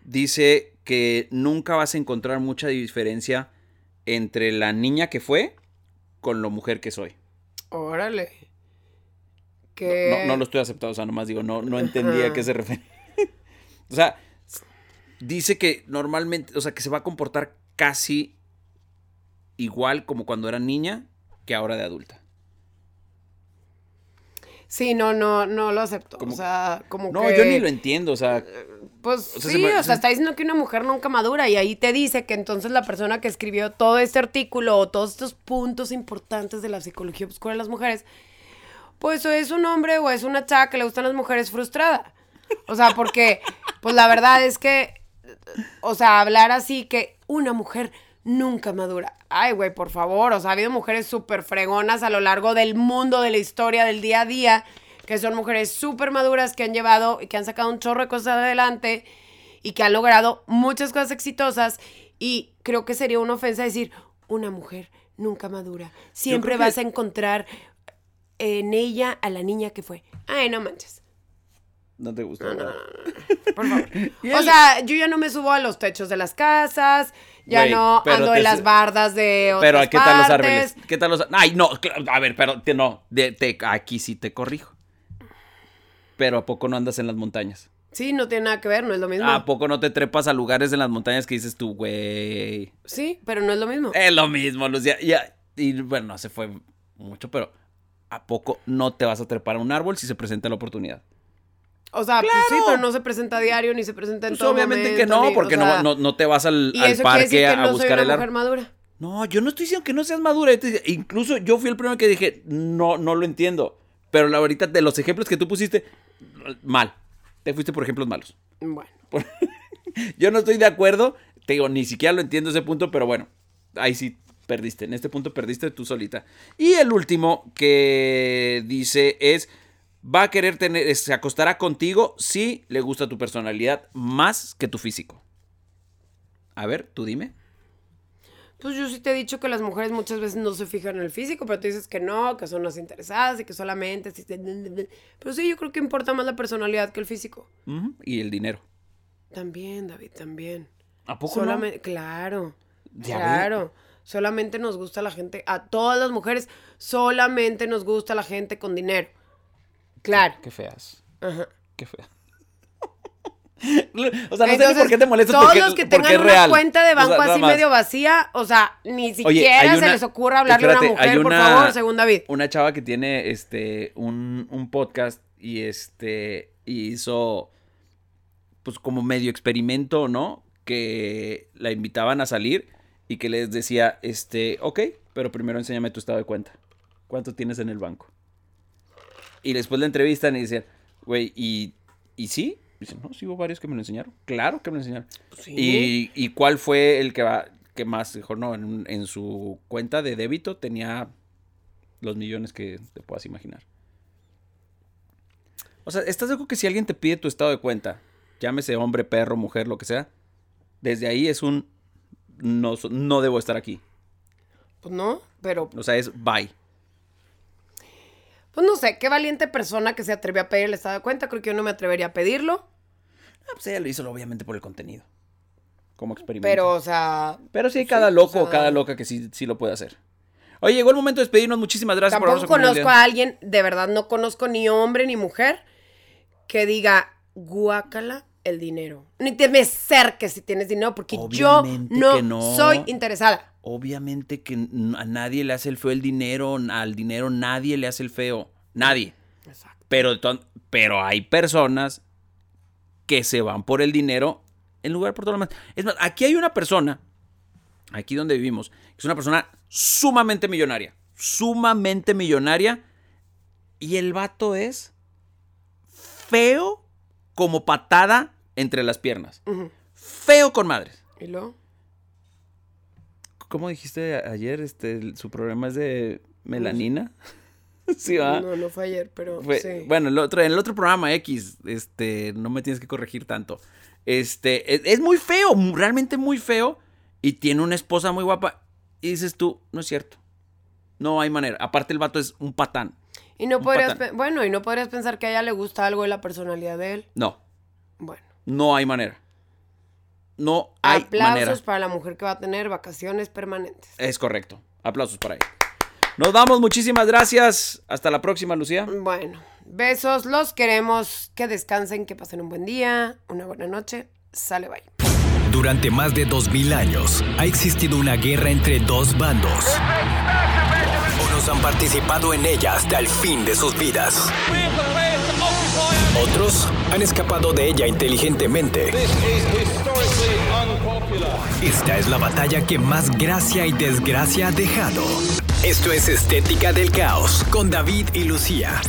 Dice que nunca vas a encontrar mucha diferencia entre la niña que fue con la mujer que soy. Órale. Que... No, no lo estoy aceptando, o sea, nomás digo, no, no entendía a qué se refiere. o sea, dice que normalmente, o sea, que se va a comportar casi igual como cuando era niña que ahora de adulta. Sí, no, no, no lo acepto. Como- O sea, como No, que... yo ni lo entiendo, o sea, Pues O sea, sí, se me- o sea, se- está diciendo que una mujer nunca madura y ahí te dice que entonces la persona que escribió todo este artículo o todos estos puntos importantes de la psicología oscura de las mujeres, pues o es un hombre o es una chava que le gustan las mujeres frustrada. O sea, porque, pues la verdad es que, o sea, hablar así que una mujer nunca madura. Ay, güey, por favor. O sea, ha habido mujeres súper fregonas a lo largo del mundo, de la historia, del día a día, que son mujeres súper maduras que han llevado y que han sacado un chorro de cosas adelante y que han logrado muchas cosas exitosas. Y creo que sería una ofensa decir, una mujer nunca madura. Siempre que- vas a encontrar en ella a la niña que fue. Ay, no manches. No te gustó. Por favor. O sea, yo ya no me subo a los techos de las casas, ya no ando en las su- bardas de otras Pero ¿qué tal los árboles? ¿Qué tal los Ay, no, a ver, pero te- no, de- te- aquí sí te corrijo. Pero ¿a poco no andas en las montañas? Sí, no tiene nada que ver, no es lo mismo. ¿A poco no te trepas a lugares en las montañas que dices tú, güey? Sí, pero no es lo mismo. Es lo mismo, Lucía. Ya, y bueno, se fue mucho, pero ¿a poco no te vas a trepar a un árbol si se presenta la oportunidad? O sea, pues sí, ¡Claro! pero no se presenta a diario ni se presenta en Pues todo obviamente momento, que no, ni- porque o sea, no, no, no te vas al, Y al eso quiere parque decir que a, no a soy buscar una el mujer árbol. madura. No, yo no estoy diciendo que no seas madura. Incluso yo fui el primero que dije, no, no lo entiendo. Pero la ahorita de los ejemplos que tú pusiste, mal. Te fuiste por ejemplos malos. Bueno, Yo no estoy de acuerdo. Te digo, ni siquiera lo entiendo ese punto, pero bueno, ahí sí perdiste. En este punto perdiste tú solita. Y el último que dice es, va a querer tener, se acostará contigo si le gusta tu personalidad más que tu físico. A ver, tú dime. pues yo sí te he dicho que las mujeres muchas veces no se fijan en el físico, pero tú dices que no, que son las interesadas y que solamente... Pero sí, yo creo que importa más la personalidad que el físico. Y el dinero. También, David, también. ¿A poco no? Claro, Ya claro. Solamente nos gusta la gente, a todas las mujeres, solamente nos gusta la gente con dinero. Claro. Qué feas. Ajá. Qué feas. o sea, no sé Entonces, por qué te molestas Todos porque, los que tengan una real. cuenta de O sea, banco así medio vacía, o sea, ni Oye, siquiera hay se una- les ocurra hablarle a espérate, una mujer, hay por una- favor, según David. Una chava que tiene este un, un podcast y este hizo pues como medio experimento, ¿no? Que la invitaban a salir y que les decía, este, ok, pero primero enséñame tu estado de cuenta. ¿Cuánto tienes en el banco? Y después la entrevistan y dicen, güey, ¿y, ¿y sí? Dicen, no, sí hubo varios que me lo enseñaron. Claro que me lo enseñaron. Sí. ¿Y, y cuál fue el que va que más dijo? No, en, en su cuenta de débito tenía los millones que te puedas imaginar. O sea, ¿estás de acuerdo que si alguien te pide tu estado de cuenta, llámese hombre, perro, mujer, lo que sea, desde ahí es un no, no debo estar aquí. Pues no, pero O sea, es bye. pues no sé, qué valiente persona que se atrevió a pedir el estado de cuenta, creo que yo no me atrevería a pedirlo, Ah, pues ella lo hizo obviamente por el contenido. Como experimento. pero o sea, Pero sí hay cada loco o sea- cada loca que sí, sí lo puede hacer. Oye, llegó el momento de despedirnos. Muchísimas gracias por tampoco conozco a alguien, de verdad no conozco ni hombre ni mujer que diga, guácala el dinero. Ni te me acerques si tienes dinero, porque Obviamente yo no, soy interesada. Obviamente que a nadie le hace el feo el dinero, al dinero nadie le hace el feo, nadie. Exacto. Pero, pero hay personas que se van por el dinero en lugar por todo lo demás. Es más, aquí hay una persona, aquí donde vivimos, que es una persona sumamente millonaria, sumamente millonaria, y el vato es feo como patada entre las piernas. Feo con madres. ¿Y luego? ¿Cómo dijiste ayer? Este, su problema es de melanina. sí, va. No, no fue ayer, pero Fue- sí. Bueno, el otro, en el otro programa X, este, no me tienes que corregir tanto. Este, es, es muy feo, realmente muy feo. Y tiene una esposa muy guapa. Y dices tú, no es cierto. No hay manera. Aparte, el vato es un patán. Y no podrías, bueno, y no podrías pensar que a ella le gusta algo de la personalidad de él. No, Bueno. no hay manera. No hay Aplausos manera. para la mujer que va a tener vacaciones permanentes. Es correcto. Aplausos para ella. Nos vamos, muchísimas gracias. Hasta la próxima, Lucía. Bueno, besos, los queremos. Que descansen, que pasen un buen día, una buena noche. Sale, bye. Durante más de 2000 años ha existido una guerra entre dos bandos. Han participado en ella hasta el fin de sus vidas. Otros han escapado de ella inteligentemente. Esta es la batalla que más gracia y desgracia ha dejado. Esto es Estética del Caos con David y Lucía.